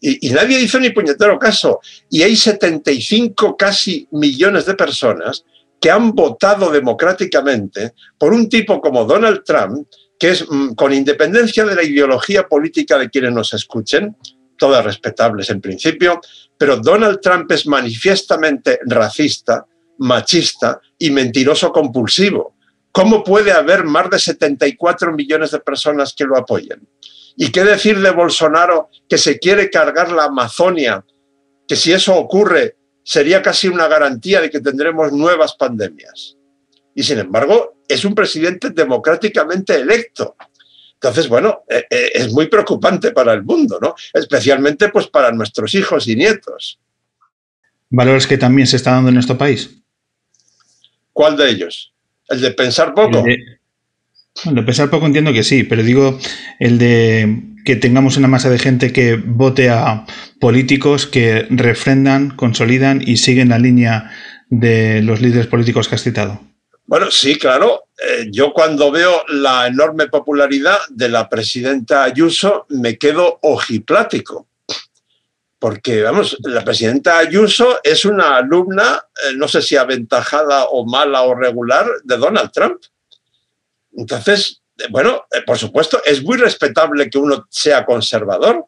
Y, nadie hizo ni puñetero caso. Y hay 75 casi millones de personas que han votado democráticamente por un tipo como Donald Trump, que es, mm, con independencia de la ideología política de quienes nos escuchen, todas respetables en principio, pero Donald Trump es manifiestamente racista, machista y mentiroso compulsivo. ¿Cómo puede haber más de 74 millones de personas que lo apoyen? ¿Y qué decir de Bolsonaro que se quiere cargar la Amazonia? Que si eso ocurre sería casi una garantía de que tendremos nuevas pandemias. Y sin embargo, es un presidente democráticamente electo. Entonces, bueno, eh, eh, es muy preocupante para el mundo, ¿no? Especialmente pues para nuestros hijos y nietos. Valores que también se está dando en nuestro país. ¿Cuál de ellos? ¿El de pensar poco? El de, pensar poco entiendo que sí, pero digo el de que tengamos una masa de gente que vote a políticos que refrendan, consolidan y siguen la línea de los líderes políticos que has citado. Bueno, sí, claro. Eh, yo cuando veo la enorme popularidad de la presidenta Ayuso me quedo ojiplático. Porque, vamos, la presidenta Ayuso es una alumna, eh, no sé si aventajada o mala o regular, de Donald Trump. Entonces, eh, bueno, por supuesto, es muy respetable que uno sea conservador,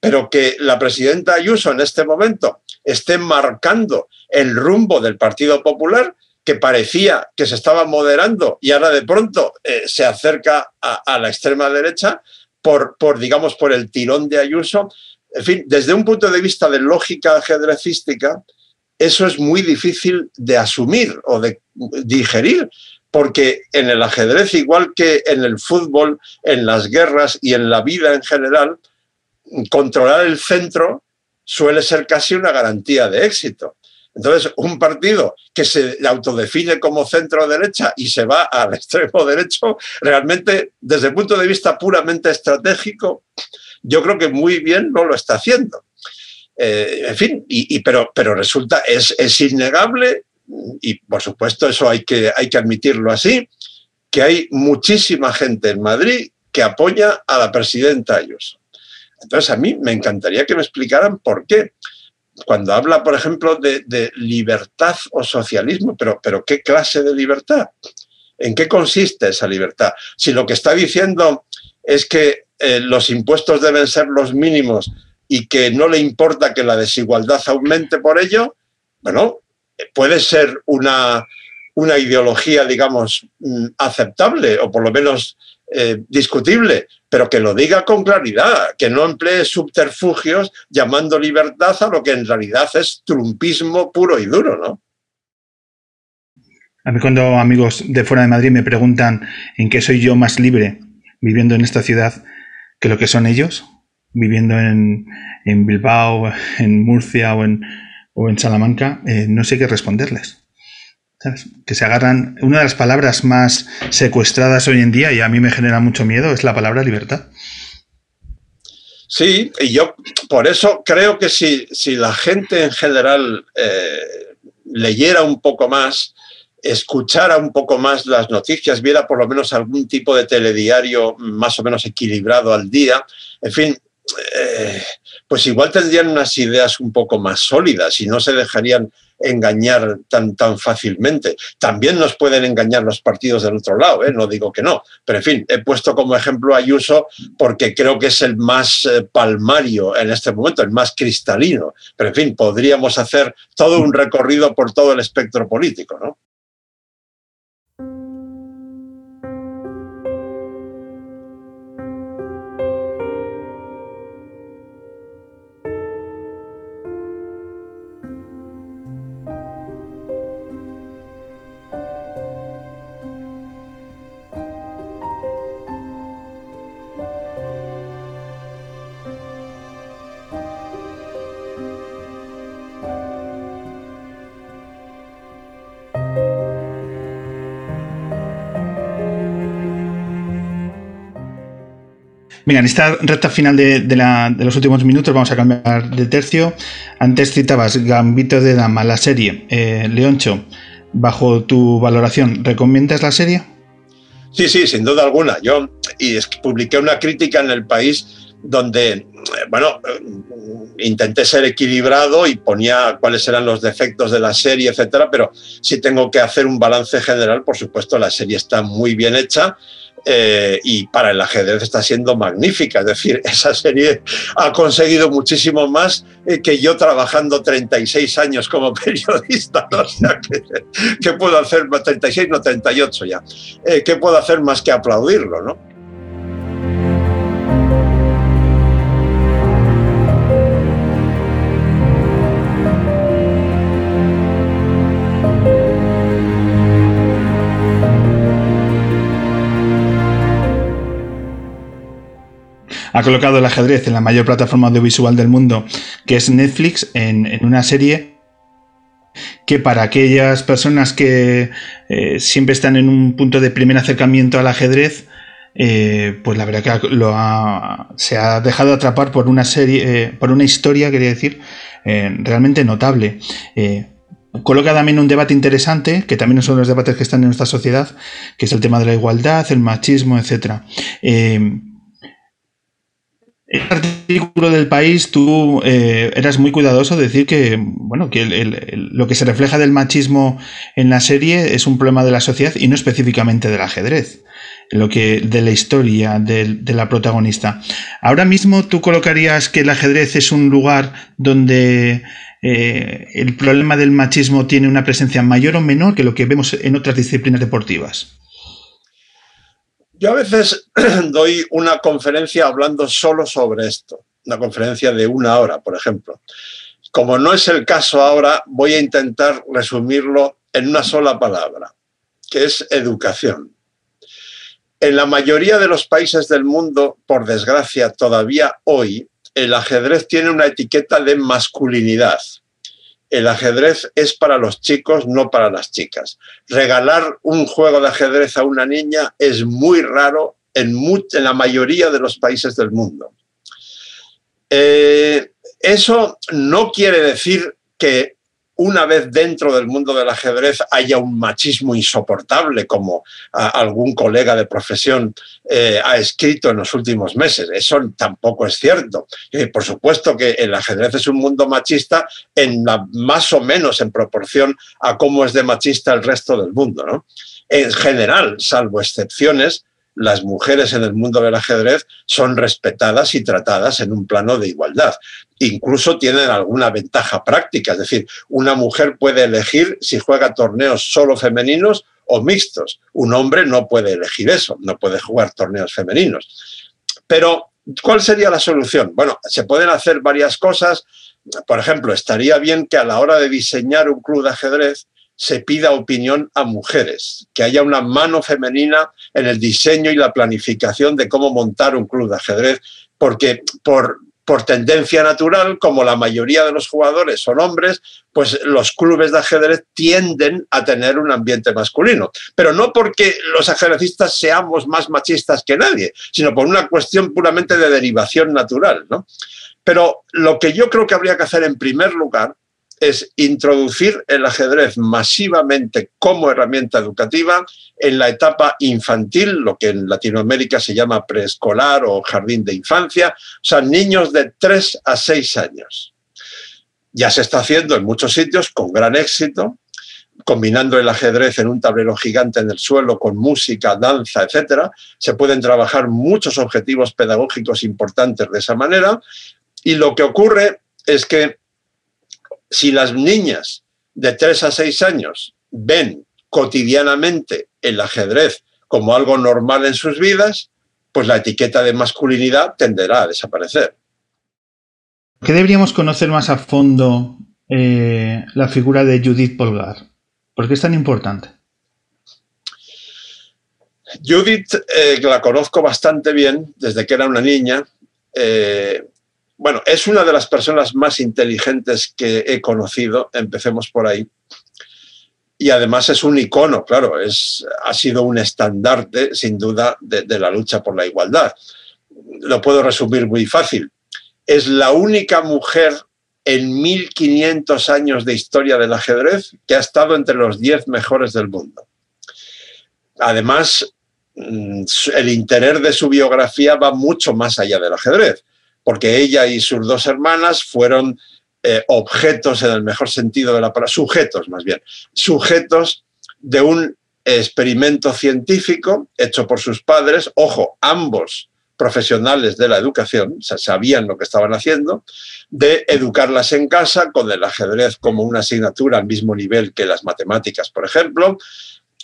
pero que la presidenta Ayuso en este momento esté marcando el rumbo del Partido Popular, que parecía que se estaba moderando y ahora de pronto eh, se acerca a, la extrema derecha por, por, digamos, por el tirón de Ayuso. En fin, desde un punto de vista de lógica ajedrecística, eso es muy difícil de asumir o de digerir, porque en el ajedrez, igual que en el fútbol, en las guerras y en la vida en general, controlar el centro suele ser casi una garantía de éxito. Entonces, un partido que se autodefine como centro derecha y se va al extremo derecho, realmente, desde el punto de vista puramente estratégico, yo creo que muy bien no lo está haciendo. Eh, en fin, pero, resulta, es, es, innegable, y por supuesto eso hay que, hay que admitirlo así, que hay muchísima gente en Madrid que apoya a la presidenta Ayuso. Entonces, a mí me encantaría que me explicaran por qué cuando habla, por ejemplo, de, libertad o socialismo, pero, pero ¿qué clase de libertad? ¿En qué consiste esa libertad? Si lo que está diciendo es que eh, los impuestos deben ser los mínimos y que no le importa que la desigualdad aumente por ello, bueno, puede ser una, una ideología, digamos, mm, aceptable o por lo menos eh, discutible, pero que lo diga con claridad, que no emplee subterfugios llamando libertad a lo que en realidad es trumpismo puro y duro, ¿no? A mí cuando amigos de fuera de Madrid me preguntan en qué soy yo más libre viviendo en esta ciudad que lo que son ellos, viviendo en, Bilbao, en Murcia o en, o en Salamanca, eh, no sé qué responderles. Que se agarran. Una de las palabras más secuestradas hoy en día, y a mí me genera mucho miedo, es la palabra libertad. Sí, y yo por eso creo que si, si la gente en general eh, leyera un poco más, escuchara un poco más las noticias, viera por lo menos algún tipo de telediario más o menos equilibrado al día, en fin, eh, pues igual tendrían unas ideas un poco más sólidas y no se dejarían engañar tan, tan fácilmente. También nos pueden engañar los partidos del otro lado, ¿eh? no digo que no, pero en fin, he puesto como ejemplo a Ayuso porque creo que es el más eh, palmario en este momento, el más cristalino, pero en fin, podríamos hacer todo un recorrido por todo el espectro político, ¿no? Mira, en esta recta final de, los últimos minutos vamos a cambiar de tercio. Antes citabas Gambito de Dama, la serie. Eh, Leoncho, bajo tu valoración, ¿recomiendas la serie? Sí, sí, sin duda alguna. Yo y publiqué una crítica en el país donde, bueno, intenté ser equilibrado y ponía cuáles eran los defectos de la serie, etcétera, pero si tengo que hacer un balance general, por supuesto, la serie está muy bien hecha. Eh, y para el ajedrez está siendo magnífica. Es decir, esa serie ha conseguido muchísimo más eh, que yo trabajando 36 años como periodista. O sea, ¿qué, puedo hacer? 36, no 38 ya. Eh, ¿Qué puedo hacer más que aplaudirlo? ¿no? Ha colocado el ajedrez en la mayor plataforma audiovisual del mundo, que es Netflix, en, una serie que para aquellas personas que eh, siempre están en un punto de primer acercamiento al ajedrez, eh, pues la verdad que lo se ha dejado atrapar por una serie, eh, por una historia, quería decir, realmente notable. coloca también un debate interesante, que también son los debates que están en nuestra sociedad, que es el tema de la igualdad, el machismo, etc. En el artículo del país tú eh, eras muy cuidadoso de decir que, bueno, que lo que se refleja del machismo en la serie es un problema de la sociedad y no específicamente del ajedrez, lo que, de la historia de, la protagonista. Ahora mismo tú colocarías que el ajedrez es un lugar donde eh, el problema del machismo tiene una presencia mayor o menor que lo que vemos en otras disciplinas deportivas. Yo a veces doy una conferencia hablando solo sobre esto, una conferencia de una hora, por ejemplo. Como no es el caso ahora, voy a intentar resumirlo en una sola palabra, que es educación. En la mayoría de los países del mundo, por desgracia, todavía hoy, el ajedrez tiene una etiqueta de masculinidad el ajedrez es para los chicos, no para las chicas. Regalar un juego de ajedrez a una niña es muy raro en, la mayoría de los países del mundo. Eh, eso no quiere decir que una vez dentro del mundo del ajedrez haya un machismo insoportable, como algún colega de profesión eh, ha escrito en los últimos meses. Eso tampoco es cierto. por supuesto que el ajedrez es un mundo machista en más o menos en proporción a cómo es de machista el resto del mundo. En general, salvo excepciones, las mujeres en el mundo del ajedrez son respetadas y tratadas en un plano de igualdad. Incluso tienen alguna ventaja práctica, es decir, una mujer puede elegir si juega torneos solo femeninos o mixtos. Un hombre no puede elegir eso, no puede jugar torneos femeninos. Pero, ¿cuál sería la solución? Bueno, se pueden hacer varias cosas. Por ejemplo, estaría bien que a la hora de diseñar un club de ajedrez, se pida opinión a mujeres, que haya una mano femenina en el diseño y la planificación de cómo montar un club de ajedrez, porque por, por tendencia natural, como la mayoría de los jugadores son hombres, pues los clubes de ajedrez tienden a tener un ambiente masculino. Pero no porque los ajedrecistas seamos más machistas que nadie, sino por una cuestión puramente de derivación natural. Pero lo que yo creo que habría que hacer en primer lugar es introducir el ajedrez masivamente como herramienta educativa en la etapa infantil, lo que en Latinoamérica se llama preescolar o jardín de infancia, o sea, niños de 3 a 6 años. Ya se está haciendo en muchos sitios con gran éxito, combinando el ajedrez en un tablero gigante en el suelo con música, danza, etc. Se pueden trabajar muchos objetivos pedagógicos importantes de esa manera y lo que ocurre es que si las niñas de 3 a 6 años ven cotidianamente el ajedrez como algo normal en sus vidas, pues la etiqueta de masculinidad tenderá a desaparecer. ¿Qué deberíamos conocer más a fondo eh, la figura de Judith Polgar? ¿Por qué es tan importante? Judith, eh, la conozco bastante bien desde que era una niña. Eh, bueno, es una de las personas más inteligentes que he conocido, empecemos por ahí. Y además es un icono, claro, es, ha sido un estandarte, sin duda, de, la lucha por la igualdad. Lo puedo resumir muy fácil. Es la única mujer en 1500 años de historia del ajedrez que ha estado entre los 10 mejores del mundo. Además, mm, el interés de su biografía va mucho más allá del ajedrez, porque ella y sus dos hermanas fueron eh, objetos en el mejor sentido de la palabra, sujetos más bien, sujetos de un experimento científico hecho por sus padres, ojo, ambos profesionales de la educación, sabían lo que estaban haciendo, de educarlas en casa con el ajedrez como una asignatura al mismo nivel que las matemáticas, por ejemplo,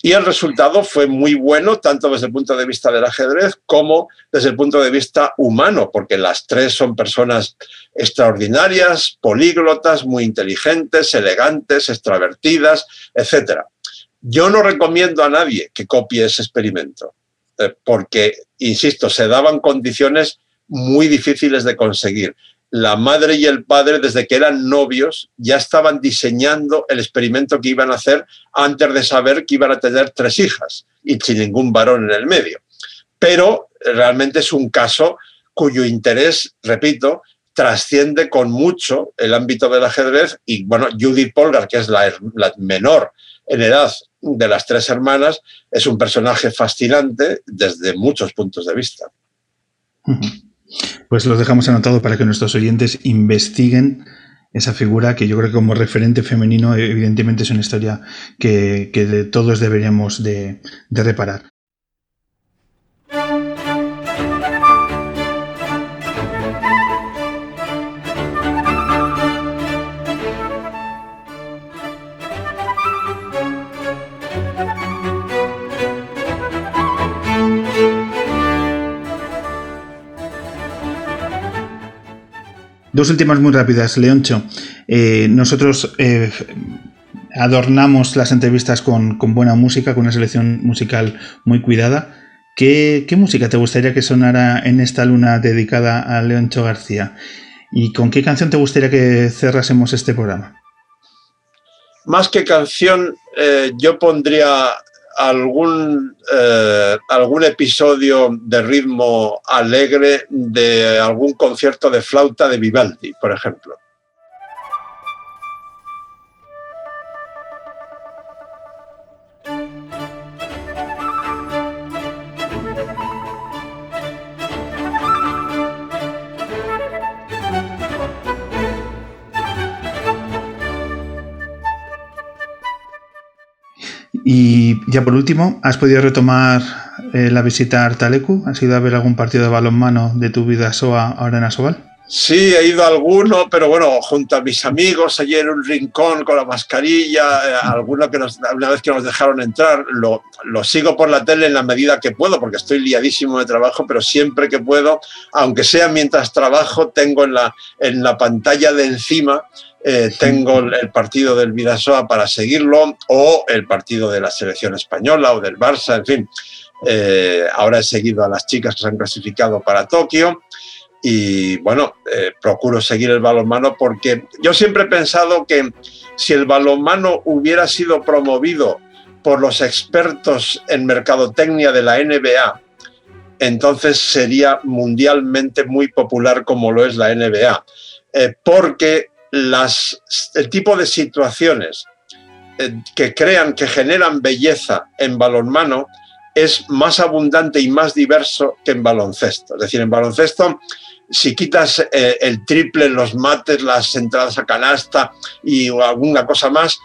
y el resultado fue muy bueno, tanto desde el punto de vista del ajedrez como desde el punto de vista humano, porque las tres son personas extraordinarias, políglotas, muy inteligentes, elegantes, extravertidas, etc. Yo no recomiendo a nadie que copie ese experimento, eh, porque, insisto, se daban condiciones muy difíciles de conseguir la madre y el padre, desde que eran novios, ya estaban diseñando el experimento que iban a hacer antes de saber que iban a tener tres hijas y sin ningún varón en el medio. Pero realmente es un caso cuyo interés, repito, trasciende con mucho el ámbito del ajedrez y bueno, Judith Polgar, que es la, menor en edad de las tres hermanas, es un personaje fascinante desde muchos puntos de vista. Pues lo dejamos anotado para que nuestros oyentes investiguen esa figura que yo creo que como referente femenino evidentemente es una historia que, todos deberíamos de reparar. Dos últimas muy rápidas, Leoncho. Eh, nosotros eh, adornamos las entrevistas con, buena música, con una selección musical muy cuidada. ¿Qué, música te gustaría que sonara en esta luna dedicada a Leoncho García? ¿Y con qué canción te gustaría que cerrásemos este programa? Más que canción, eh, yo pondría algún, eh, algún episodio de ritmo alegre de algún concierto de flauta de Vivaldi, por ejemplo. Y ya por último, ¿has podido retomar eh, la visita a Artalecu? ¿Has ido a ver algún partido de balonmano de tu vida SOA ahora en Asobal? Sí, he ido a alguno, pero bueno, junto a mis amigos, allí en un rincón con la mascarilla, eh, que nos, una vez que nos dejaron entrar, lo, lo, sigo por la tele en la medida que puedo, porque estoy liadísimo de trabajo, pero siempre que puedo, aunque sea mientras trabajo, tengo en la, en la pantalla de encima eh, tengo el partido del Vidasoa para seguirlo o el partido de la selección española o del Barça, en fin. Eh, ahora he seguido a las chicas que se han clasificado para Tokio y bueno, eh, procuro seguir el balonmano porque yo siempre he pensado que si el balonmano hubiera sido promovido por los expertos en mercadotecnia de la NBA, entonces sería mundialmente muy popular como lo es la NBA, porque el tipo de situaciones eh, que crean, que generan belleza en balonmano es más abundante y más diverso que en baloncesto. Es decir, en baloncesto, si quitas eh, el triple, los mates, las entradas a canasta y alguna cosa más,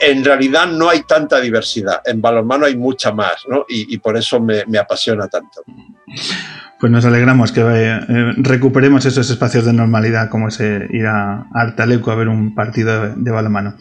en realidad no hay tanta diversidad. En balonmano hay mucha más, ¿no? y, por eso me, apasiona tanto. Pues nos alegramos que eh, recuperemos esos espacios de normalidad como es ir a Artaleco a ver un partido de, balonmano.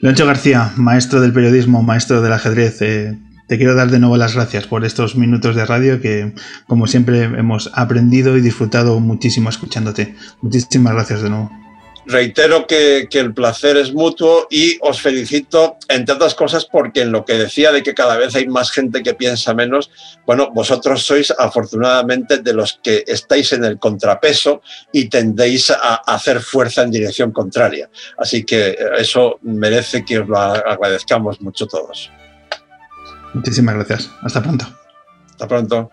Leoncho García, maestro del periodismo, maestro del ajedrez, eh, te quiero dar de nuevo las gracias por estos minutos de radio que, como siempre, hemos aprendido y disfrutado muchísimo escuchándote. Muchísimas gracias de nuevo reitero que, el placer es mutuo y os felicito, entre otras cosas, porque en lo que decía de que cada vez hay más gente que piensa menos, bueno, vosotros sois afortunadamente de los que estáis en el contrapeso y tendéis a hacer fuerza en dirección contraria. Así que eso merece que os lo agradezcamos mucho todos. Muchísimas gracias. Hasta pronto. Hasta pronto.